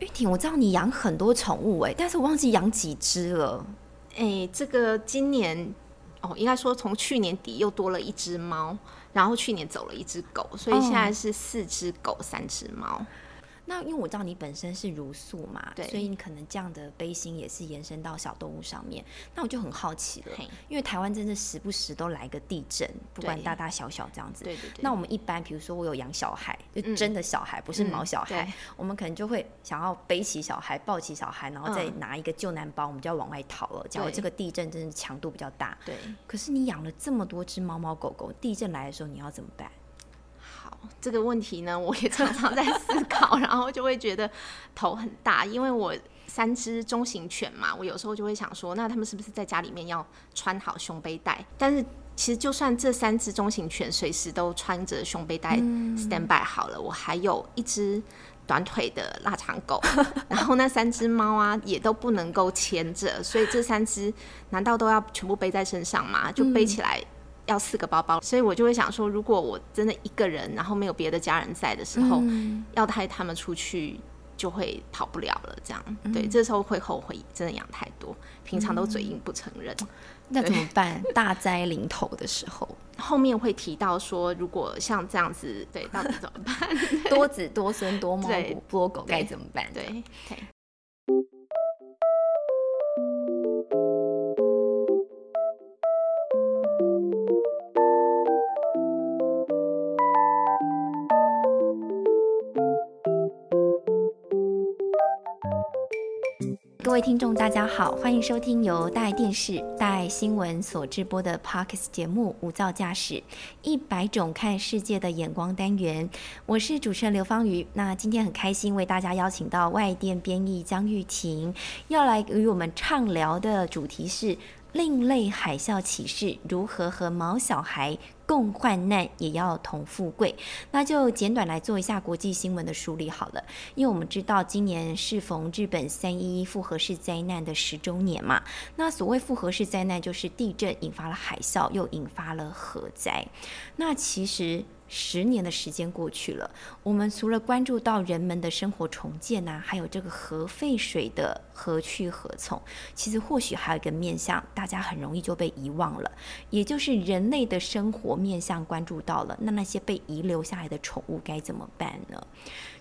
玉婷，我知道你养很多宠物哎，但是我忘记养几只了。哎，这个今年哦，应该说从去年底又多了一只猫，然后去年走了一只狗，所以现在是四只狗，三只猫。那因为我知道你本身是如素嘛，对，所以你可能这样的悲心也是延伸到小动物上面。那我就很好奇了，因为台湾真的时不时都来个地震，不管大大小小这样子。对对对。那我们一般，比如说我有养小孩，就真的小孩，不是毛小孩，我们可能就会想要背起小孩，抱起小孩，然后再拿一个救难包，我们就要往外逃了。假如这个地震真的强度比较大，对。可是你养了这么多只猫猫狗狗，地震来的时候你要怎么办？这个问题呢，我也常常在思考，然后就会觉得头很大，因为我三只中型犬嘛，我有时候就会想说，那他们是不是在家里面要穿好胸背带？但是其实就算这三只中型犬随时都穿着胸背带 stand by 好了，我还有一只短腿的腊肠狗，然后那三只猫啊也都不能够牵着，所以这三只难道都要全部背在身上吗？就背起来。要四个包包，所以我就会想说，如果我真的一个人，然后没有别的家人在的时候，要带他们出去，就会跑不了了。这样，对，这时候会后悔，真的养太多，平常都嘴硬不承认。那怎么办？大灾临头的时候，后面会提到说，如果像这样子，对，到底怎么办？多子多孙多猫多狗该怎么办？对。听众，大家好，欢迎收听由大爱电视、大爱新闻所直播的 Parkes 节目《无噪驾驶一百种看世界的眼光》单元。我是主持人刘芳瑜。那今天很开心为大家邀请到外电编译江玉婷，要来与我们畅聊的主题是。另类海啸启示：如何和毛小孩共患难，也要同富贵？那就简短来做一下国际新闻的梳理好了。因为我们知道今年适逢日本三一复合式灾难的十周年嘛。那所谓复合式灾难，就是地震引发了海啸，又引发了核灾。那其实。十年的时间过去了，我们除了关注到人们的生活重建呐，还有这个核废水的何去何从，其实或许还有一个面向，大家很容易就被遗忘了，也就是人类的生活面向关注到了，那那些被遗留下来的宠物该怎么办呢？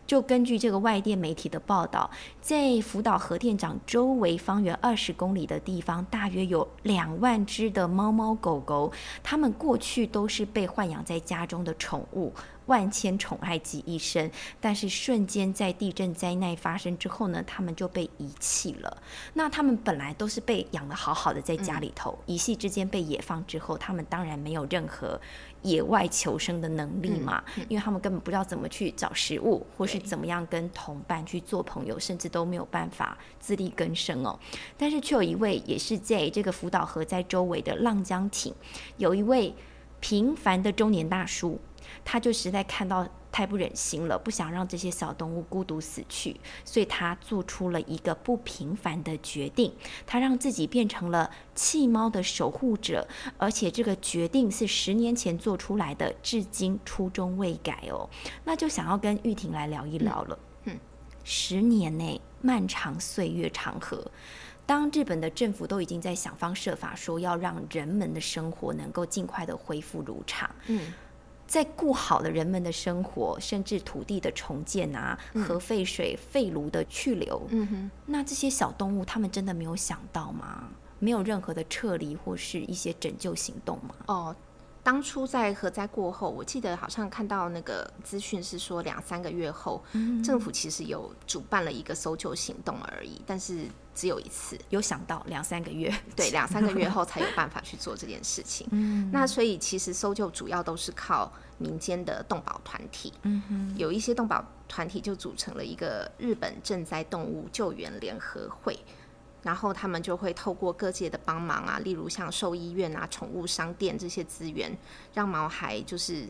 就根据这个外电媒体的报道，在福岛核电厂周围方圆二十公里的地方，大约有两万只的猫猫狗狗，它们过去都是被豢养在家中的宠物。万千宠爱集一身，但是瞬间在地震灾难发生之后呢，他们就被遗弃了。那他们本来都是被养的好好的在家里头，一夕之间被野放之后，他们当然没有任何野外求生的能力嘛，因为他们根本不知道怎么去找食物，或是怎么样跟同伴去做朋友，甚至都没有办法自力更生哦。但是却有一位也是在这个福岛河在周围的浪江町，有一位平凡的中年大叔。他就实在看到太不忍心了，不想让这些小动物孤独死去，所以他做出了一个不平凡的决定，他让自己变成了弃猫的守护者，而且这个决定是十年前做出来的，至今初衷未改哦。那就想要跟玉婷来聊一聊了。嗯，十年内漫长岁月长河，当日本的政府都已经在想方设法说要让人们的生活能够尽快的恢复如常。嗯。在顾好了人们的生活，甚至土地的重建啊，核废水废炉的去留，嗯哼，那这些小动物，他们真的没有想到吗？没有任何的撤离或是一些拯救行动吗？哦。当初在核灾过后，我记得好像看到那个资讯是说两三个月后，政府其实有主办了一个搜救行动而已，但是只有一次。有想到两三个月，对，两三个月后才有办法去做这件事情。嗯，那所以其实搜救主要都是靠民间的动保团体。嗯哼，有一些动保团体就组成了一个日本赈灾动物救援联合会。然后他们就会透过各界的帮忙啊，例如像兽医院啊、宠物商店这些资源，让毛孩就是，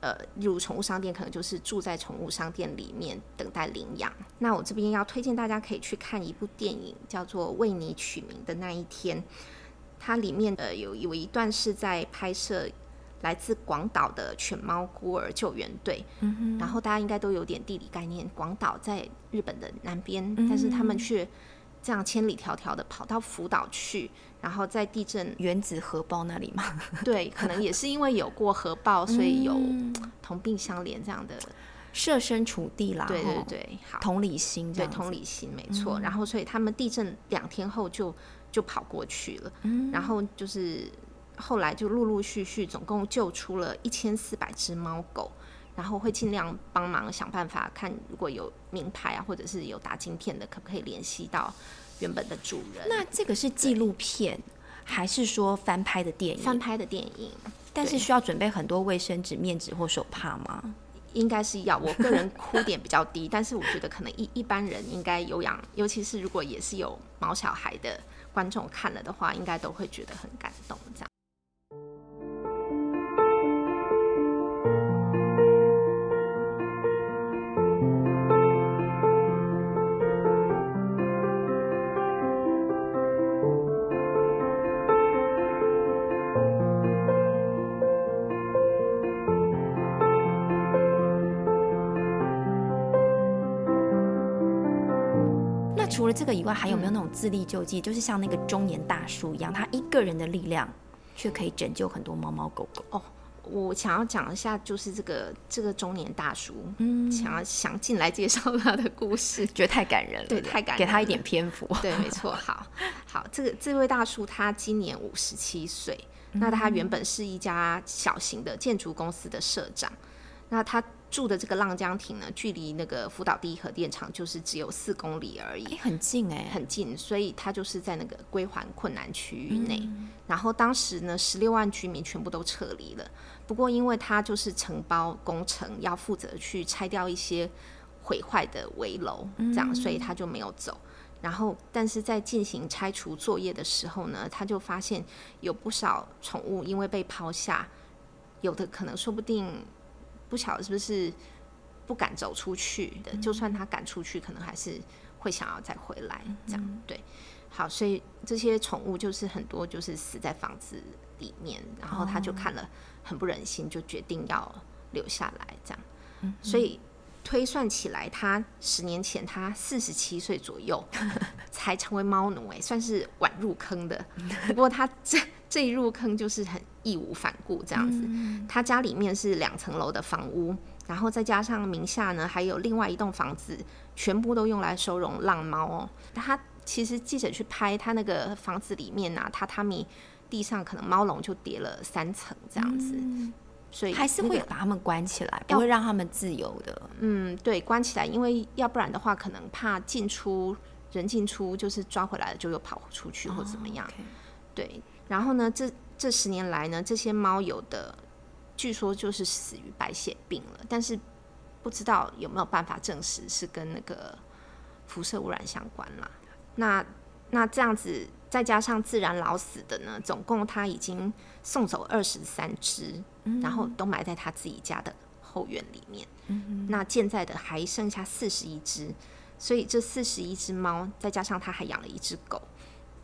呃，例如宠物商店可能就是住在宠物商店里面等待领养。那我这边要推荐大家可以去看一部电影，叫做《为你取名的那一天》，它里面呃有有一段是在拍摄来自广岛的犬猫孤儿救援队。嗯然后大家应该都有点地理概念，广岛在日本的南边，但是他们却这样千里迢迢的跑到福岛去，然后在地震原子核爆那里吗？对，可能也是因为有过核爆，所以有同病相怜这样的。设身处地啦，对对对，好，同理心，对同理心没错。然后，所以他们地震两天后就就跑过去了，然后就是后来就陆陆续续总共救出了一千四百只猫狗，然后会尽量帮忙想办法看如果有名牌啊，或者是有打晶片的，可不可以联系到原本的主人？那这个是纪录片还是说翻拍的电影？翻拍的电影，但是需要准备很多卫生纸、面纸或手帕吗？应该是要，我个人哭点比较低，但是我觉得可能一一般人应该有养，尤其是如果也是有毛小孩的观众看了的话，应该都会觉得很感动，这样。除了这个以外，还有没有那种自力救济？就是像那个中年大叔一样，他一个人的力量却可以拯救很多猫猫狗狗。哦，我想要讲一下，就是这个这个中年大叔，嗯，想要详尽来介绍他的故事，觉得太感人了，对，太感人，给他一点篇幅。对，没错。好，好，这个这位大叔他今年五十七岁，那他原本是一家小型的建筑公司的社长，那他。住的这个浪江亭呢，距离那个福岛第一核电厂就是只有四公里而已，很近哎，很近。所以他就是在那个归还困难区域内。然后当时呢，十六万居民全部都撤离了。不过因为他就是承包工程，要负责去拆掉一些毁坏的围楼，这样，所以他就没有走。然后，但是在进行拆除作业的时候呢，他就发现有不少宠物因为被抛下，有的可能说不定。不晓得是不是不敢走出去的，就算他赶出去，可能还是会想要再回来。这样对，好，所以这些宠物就是很多就是死在房子里面，然后他就看了很不忍心，就决定要留下来。这样，所以推算起来，他十年前他四十七岁左右 才成为猫奴，哎，算是晚入坑的。不过他这。这一入坑就是很义无反顾这样子。他家里面是两层楼的房屋，然后再加上名下呢还有另外一栋房子，全部都用来收容浪猫哦。他其实记者去拍他那个房子里面啊，榻榻米地上可能猫笼就叠了三层这样子，所以还是会把他们关起来，不会让他们自由的。嗯，对，关起来，因为要不然的话，可能怕进出人进出，就是抓回来了就又跑出去或怎么样。对。然后呢，这这十年来呢，这些猫有的据说就是死于白血病了，但是不知道有没有办法证实是跟那个辐射污染相关啦。那那这样子再加上自然老死的呢，总共他已经送走二十三只，然后都埋在他自己家的后院里面。那现在的还剩下四十一只，所以这四十一只猫再加上他还养了一只狗。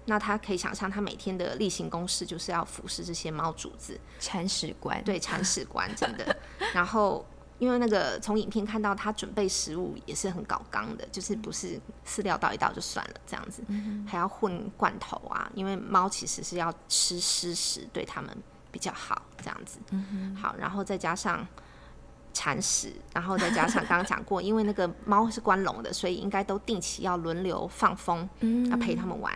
那他可以想象，他每天的例行公事就是要服侍这些猫主子，铲屎官。对，铲屎官真的。然后，因为那个从影片看到他准备食物也是很搞纲的，就是不是饲料倒一倒就算了这样子，还要混罐头啊。因为猫其实是要吃湿食，对它们比较好这样子。好，然后再加上铲屎，然后再加上刚刚讲过，因为那个猫是关笼的，所以应该都定期要轮流放风，要陪它们玩。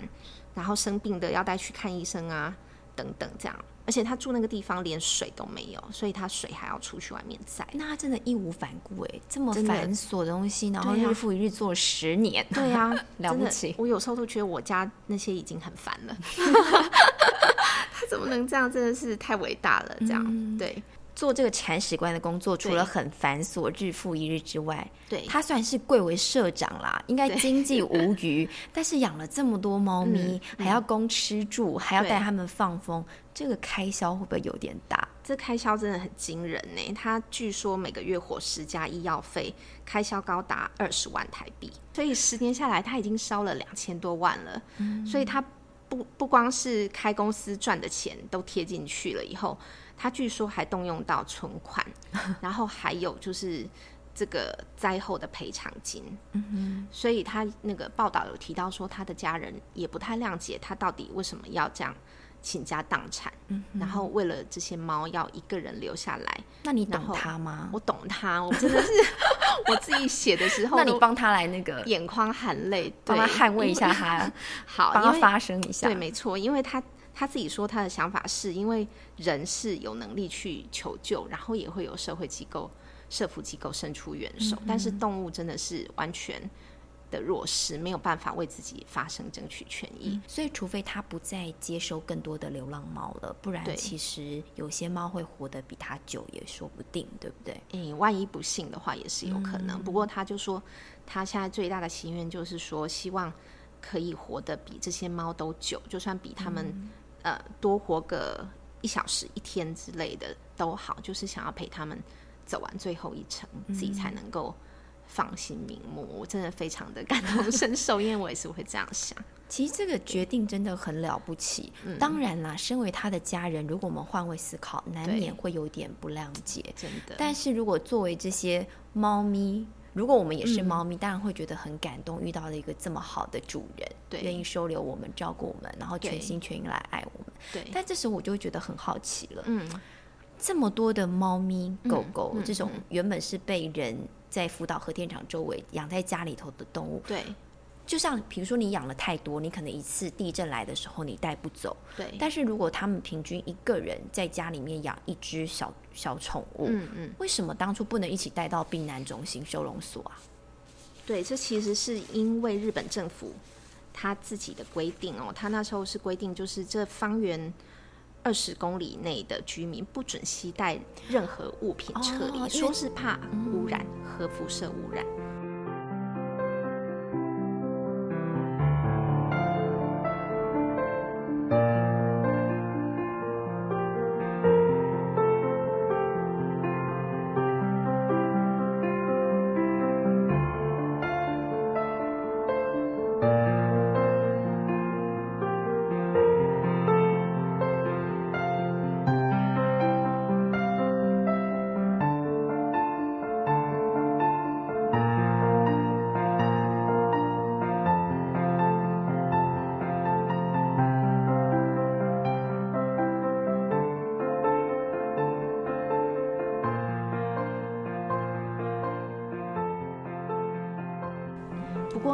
然后生病的要带去看医生啊，等等这样，而且他住那个地方连水都没有，所以他水还要出去外面摘。那他真的义无反顾哎，这么繁琐的东西，然后日复一日做了十年。对呀，了不起。我有时候都觉得我家那些已经很烦了，他怎么能这样？真的是太伟大了，这样对。做这个铲屎官的工作，除了很繁琐、日复一日之外，对他算是贵为社长啦，应该经济无余。但是养了这么多猫咪，还要供吃住，还要带他们放风，这个开销会不会有点大？这开销真的很惊人呢。他据说每个月伙食加医药费开销高达二十万台币，所以十年下来他已经烧了两千多万了。所以他不不光是开公司赚的钱都贴进去了以后。他据说还动用到存款，然后还有就是这个灾后的赔偿金。嗯所以他那个报道有提到说，他的家人也不太谅解他到底为什么要这样倾家荡产，然后为了这些猫要一个人留下来。那你懂他吗？我懂他，我真的是 我自己写的时候，那你帮他来那个，眼眶含泪，帮他对捍卫一下他，好，帮他发声一下。对，没错，因为他他自己说他的想法是因为人是有能力去求救，然后也会有社会机构、社福机构伸出援手，但是动物真的是完全的弱势，没有办法为自己发声、争取权益。所以，除非他不再接收更多的流浪猫了，不然其实有些猫会活得比他久也说不定，对不对？诶、万一不幸的话，也是有可能。不过他就说，他现在最大的心愿就是说，希望可以活得比这些猫都久，就算比他们、呃多活个一小时、一天之类的都好，就是想要陪他们走完最后一程，自己才能够放心瞑目。我真的非常的感同身受，因为我也是会这样想。其实这个决定真的很了不起。当然啦，身为他的家人，如果我们换位思考，难免会有点不谅解。真的，但是如果作为这些猫咪，如果我们也是猫咪，当然会觉得很感动，遇到了一个这么好的主人，对。愿意收留我们、照顾我们，然后全心全意来爱我们。对，但这时候我就会觉得很好奇了，嗯，这么多的猫咪、狗狗，嗯这种原本是被人在福岛核电厂周围养在家里头的动物，对就像比如说你养了太多，你可能一次地震来的时候你带不走，对，但是如果他们平均一个人在家里面养一只小小宠物，嗯嗯。为什么当初不能一起带到避难中心收容所啊？对，这其实是因为日本政府他自己的规定哦，他那时候是规定，就是这方圆二十公里内的居民不准携带任何物品撤离，哦说是怕污染、核辐射污染。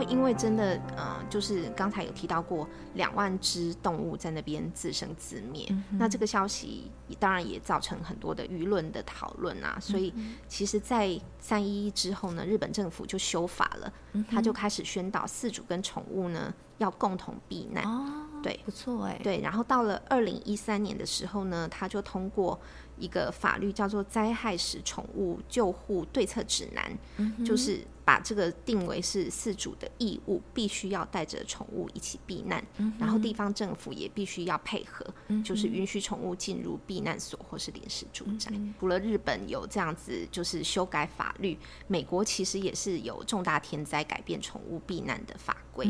过，因为真的，呃，就是刚才有提到过，两万只动物在那边自生自灭，那这个消息当然也造成很多的舆论的讨论啊。所以，其实，在三一一之后呢，日本政府就修法了，他就开始宣导饲主跟宠物呢要共同避难。哦，对。不错哎，对，然后到了二零一三年的时候呢，他就通过一个法律叫做《灾害时宠物救护对策指南》，就是把这个定为是饲主的义务，必须要带着宠物一起避难，然后地方政府也必须要配合，就是允许宠物进入避难所或是临时住宅。除了日本有这样子就是修改法律，美国其实也是有重大天灾改变宠物避难的法规。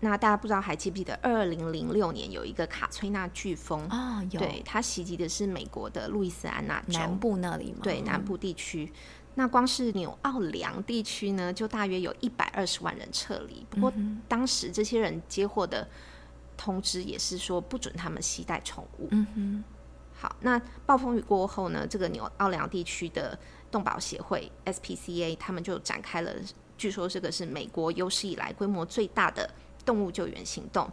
那大家不知道还记不记得，二零零六年有一个卡崔娜飓风，哦，有对，它袭击的是美国的路易斯安那州南部那里吗？对南部地区。那光是纽奥良地区呢，就大约有一百二十万人撤离。不过当时这些人接获的通知也是说不准他们携带宠物。嗯哼，好，那暴风雨过后呢，这个纽奥良地区的动保协会 SPCA 他们就展开了，据说这个是美国有史以来规模最大的动物救援行动。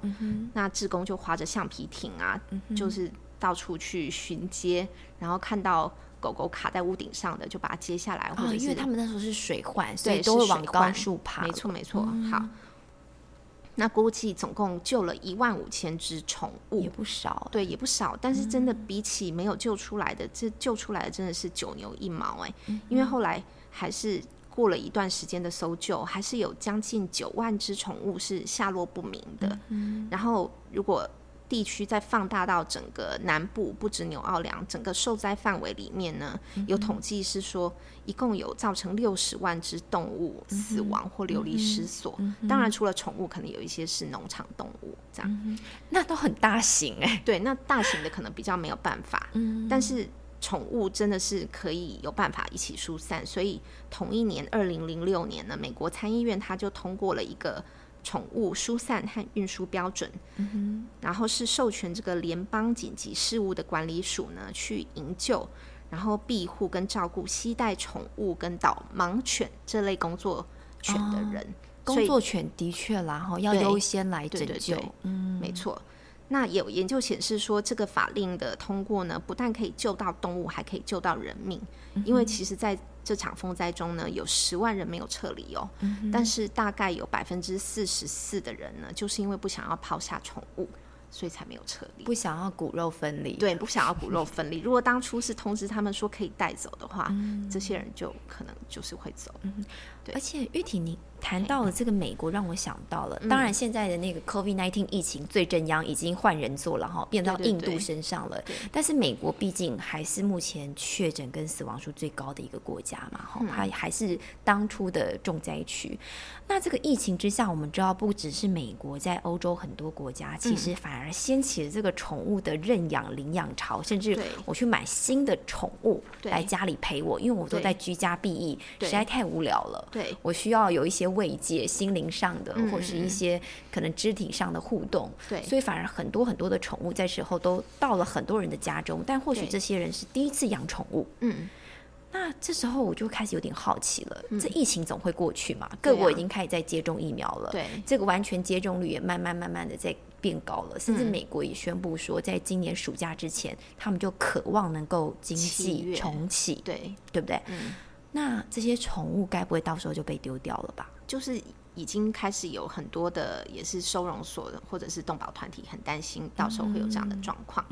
那志工就划着橡皮艇啊，就是到处去巡街，然后看到狗狗卡在屋顶上的，就把它接下来，或哦，者是、因为他们那时候是水患，所以都会往高是水患处爬。没错没错。好，那估计总共救了一万五千只宠物也，不少。对，也不少，但是真的比起没有救出来的，这救出来的真的是九牛一毛哎、因为后来还是过了一段时间的搜救，还是有将近九万只宠物是下落不明的。然后如果地区再放大到整个南部，不止纽奥良，整个受灾范围里面呢，有统计是说，一共有造成六十万只动物死亡或流离失所。当然，除了宠物，可能有一些是农场动物，这样。那都很大型哎。对，那大型的可能比较没有办法。嗯。但是宠物真的是可以有办法一起疏散，所以同一年，二零零六年呢，美国参议院他就通过了一个。宠物疏散和运输标准，然后是授权这个联邦紧急事务的管理署呢去营救，然后庇护跟照顾携带宠物跟导盲犬这类工作犬的人。工作犬的确啦，哈，要优先来拯救。嗯，没错。那有研究显示说，这个法令的通过呢，不但可以救到动物，还可以救到人命，因为其实在。这场风灾中呢，有十万人没有撤离哦，但是大概有百分之四十四的人呢，就是因为不想要抛下宠物。所以才没有撤离，不想要骨肉分离。对，不想要骨肉分离。如果当初是通知他们说可以带走的话，这些人就可能就是会走。嗯，对。而且玉婷，你谈到了这个美国，让我想到了。当然，现在的那个 COVID-19 疫情最正央已经换人做了哈，变到印度身上了。但是美国毕竟还是目前确诊跟死亡数最高的一个国家嘛，哈，它还是当初的重灾区。那这个疫情之下，我们知道不只是美国，在欧洲很多国家，其实反而掀起了这个宠物的认养领养潮，甚至我去买新的宠物来家里陪我，因为我都在居家避疫，实在太无聊了。对，我需要有一些慰藉，心灵上的或是一些可能肢体上的互动。对，所以反而很多很多的宠物在时候都到了很多人的家中，但或许这些人是第一次养宠物。嗯。那这时候我就开始有点好奇了，这疫情总会过去嘛？各国已经开始在接种疫苗了，对，这个完全接种率也慢慢慢慢的在变高了，甚至美国也宣布说，在今年暑假之前，他们就渴望能够经济重启，对，对不对？嗯，那这些宠物该不会到时候就被丢掉了吧？就是。已经开始有很多的，也是收容所的，或者是动保团体很担心，到时候会有这样的状况。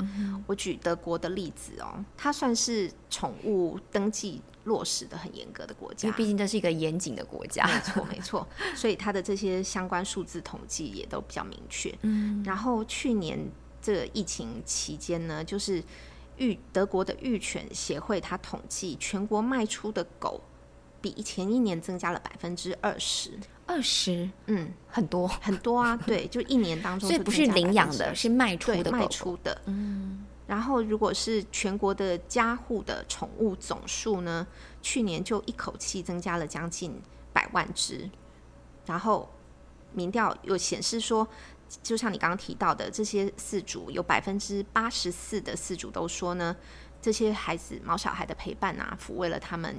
我举德国的例子哦，它算是宠物登记落实的很严格的国家，因为毕竟这是一个严谨的国家。没错，没错，所以它的这些相关数字统计也都比较明确。嗯，然后去年这个疫情期间呢，就是育德国的育犬协会，它统计全国卖出的狗比前一年增加了百分之二十。二十，嗯，很多很多啊，对，就一年当中，所以不是领养的，是卖出的，卖出的，嗯。然后，如果是全国的家户的宠物总数呢，去年就一口气增加了将近百万只。然后，民调又显示说，就像你刚刚提到的，这些饲主有百分之八十四的饲主都说呢，这些孩子毛小孩的陪伴啊，抚慰了他们，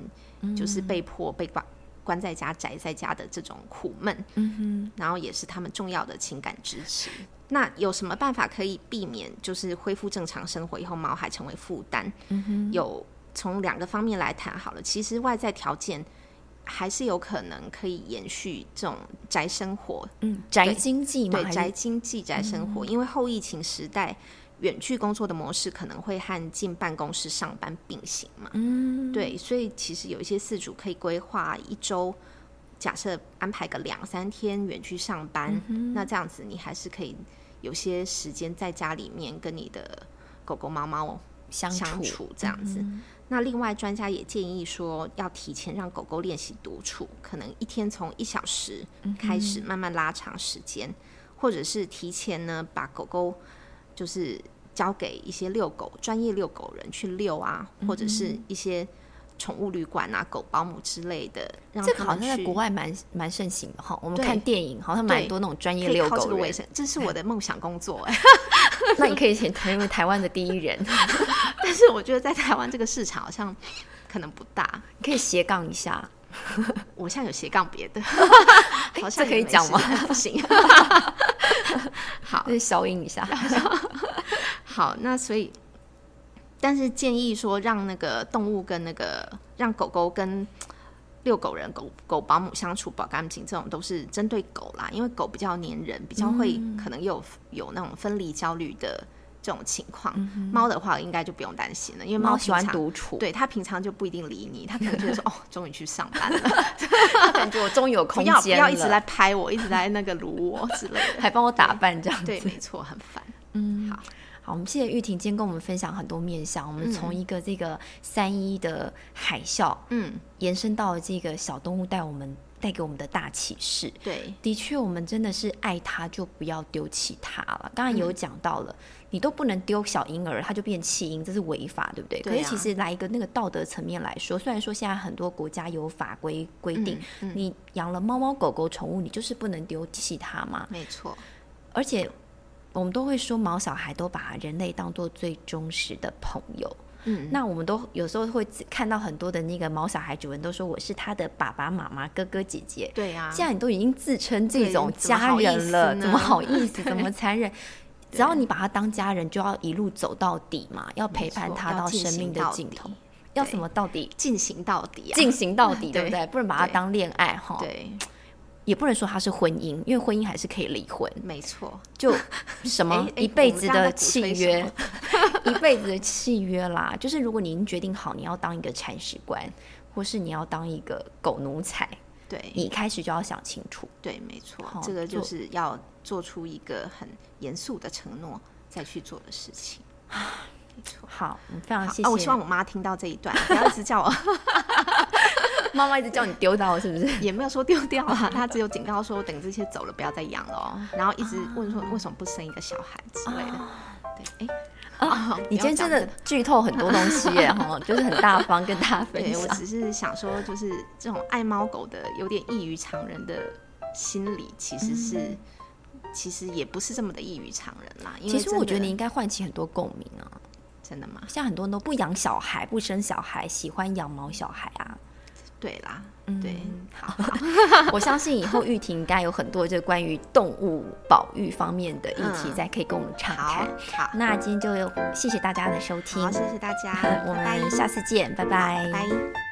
就是被迫被挂。关在家、宅在家的这种苦闷，嗯哼，然后也是他们重要的情感支持。那有什么办法可以避免，就是恢复正常生活以后，毛孩成为负担？嗯哼，有从两个方面来谈好了。其实外在条件还是有可能可以延续这种宅生活，嗯，宅经济嘛，对，宅经济、宅生活，因为后疫情时代。远距工作的模式可能会和进办公室上班并行嘛？嗯，对，所以其实有一些饲主可以规划一周，假设安排个两三天远距上班，那这样子你还是可以有些时间在家里面跟你的狗狗、猫猫相处这样子。那另外专家也建议说，要提前让狗狗练习独处，可能一天从一小时开始慢慢拉长时间，或者是提前呢把狗狗。就是交给一些遛狗专业遛狗人去遛啊，或者是一些宠物旅馆啊、狗保姆之类的。这个好像在国外蛮蛮盛行的哈。我们看电影好像蛮多那种专业遛狗人。这是我的梦想工作哎。那你可以先成为台湾的第一人。但是我觉得在台湾这个市场好像可能不大，你可以斜杠一下。我现在有斜杠别的，好像可以讲吗？不行。好，消音一下。好，那所以，但是建议说，让那个动物跟那个让狗狗跟遛狗人、狗狗保姆相处保干净，这种都是针对狗啦，因为狗比较粘人，比较会可能有有那种分离焦虑的。这种情况，猫的话应该就不用担心了，因为猫喜欢独处，对它平常就不一定理你，它可能觉得说 哦，终于去上班了，感觉我终于有空间了，不要一直来拍我，一直在那个撸我之类的，还帮我打扮这样，对，没错，很烦。嗯，好，好，我们谢谢玉婷今天跟我们分享很多面向，我们从一个这个三一的海啸，嗯，延伸到了这个小动物带我们带给我们的大启示。对，的确，我们真的是爱它就不要丢弃它了。刚才有讲到了，你都不能丢小婴儿，它就变弃婴，这是违法，对不对？对啊可是其实来一个那个道德层面来说，虽然说现在很多国家有法规规定，嗯你养了猫猫狗狗宠物，你就是不能丢弃它嘛。没错，而且我们都会说，毛小孩都把人类当做最忠实的朋友。嗯，那我们都有时候会看到很多的那个毛小孩主人都说我是他的爸爸妈妈、哥哥姐姐。对啊，既然你都已经自称这种家人了，怎么好意思？怎么残忍？只要你把他当家人，就要一路走到底嘛，要陪伴他到生命的尽头底。要什么到底？进行到底啊，进行到底，对不对对？不能把他当恋爱哈，对，也不能说它是婚姻，因为婚姻还是可以离婚。没错，就什么 一辈子的契约，一辈子的契约啦。就是如果你已经决定好你要当一个铲屎官，或是你要当一个狗奴才，对，你一开始就要想清楚。对，没错好，这个就是要做出一个很严肃的承诺再去做的事情。没错。好，非常好谢谢。啊！我希望我妈听到这一段，不要一直叫我，妈妈一直叫你丢掉，是不是？也没有说丢掉啊，她只有警告说等这些走了不要再养了哦，然后一直问说为什么不生一个小孩之类的。对，哎、啊你今天真的剧透很多东西耶，哈，就是很大方跟大家分对我。只是想说，就是这种爱猫狗的有点异于常人的心理，其实是、其实也不是这么的异于常人啦。因为其实我觉得你应该唤起很多共鸣啊。真的吗？像很多人都不养小孩，不生小孩，喜欢养毛小孩啊。对啦，嗯对，好，我相信以后玉婷应该有很多就关于动物保育方面的议题，嗯再可以跟我们畅好谈。，好，那今天就谢谢大家的收听好，，谢谢大家，我们下次见，拜拜。拜。